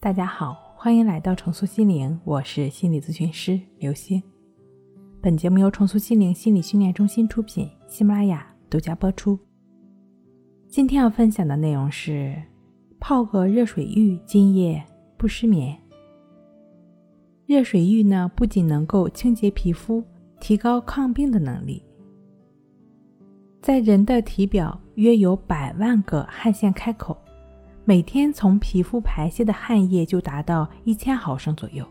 大家好，欢迎来到重塑心灵，我是心理咨询师刘星。本节目由重塑心灵心理训练中心出品，喜马拉雅独家播出。今天要分享的内容是：泡个热水浴，今夜不失眠。热水浴呢，不仅能够清洁皮肤，提高抗病的能力。在人的体表约有百万个汗腺开口。每天从皮肤排泄的汗液就达到一千毫升左右，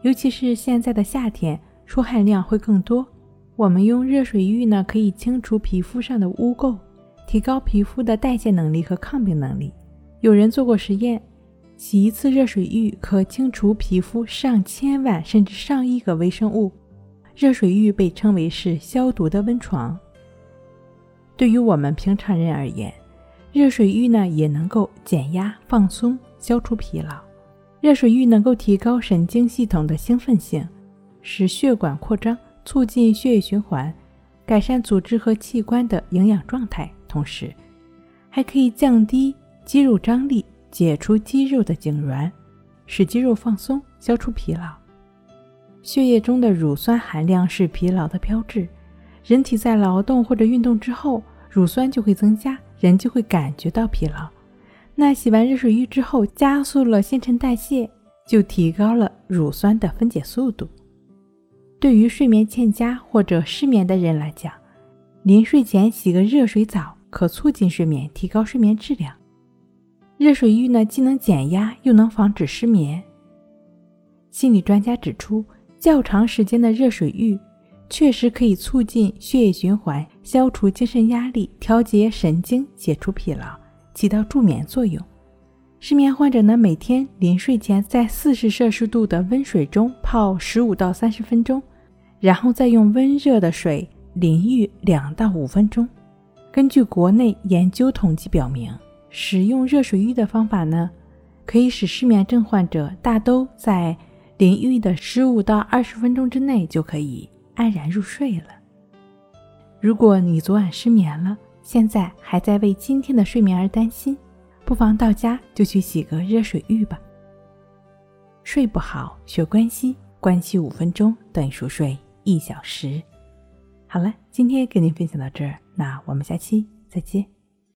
尤其是现在的夏天，出汗量会更多。我们用热水浴呢，可以清除皮肤上的污垢，提高皮肤的代谢能力和抗病能力。有人做过实验，洗一次热水浴可清除皮肤上千万甚至上亿个微生物。热水浴被称为是消毒的温床。对于我们平常人而言，热水浴呢，也能够减压、放松、消除疲劳。热水浴能够提高神经系统的兴奋性，使血管扩张，促进血液循环，改善组织和器官的营养状态。同时，还可以降低肌肉张力，解除肌肉的痉挛，使肌肉放松，消除疲劳。血液中的乳酸含量是疲劳的标志，人体在劳动或者运动之后，乳酸就会增加。人就会感觉到疲劳，那洗完热水浴之后，加速了新陈代谢，就提高了乳酸的分解速度。对于睡眠欠佳或者失眠的人来讲，临睡前洗个热水澡，可促进睡眠，提高睡眠质量。热水浴呢，既能减压，又能防止失眠。心理专家指出，较长时间的热水浴。确实可以促进血液循环，消除精神压力，调节神经，解除疲劳，起到助眠作用。失眠患者呢，每天临睡前在四十摄氏度的温水中泡十五到三十分钟，然后再用温热的水淋浴两到五分钟。根据国内研究统计表明，使用热水浴的方法呢，可以使失眠症患者大都在淋浴的十五到二十分钟之内就可以。安然入睡了。如果你昨晚失眠了，现在还在为今天的睡眠而担心，不妨到家就去洗个热水浴吧。睡不好学关西，关系五分钟等于熟睡一小时。好了，今天跟您分享到这儿，那我们下期再见。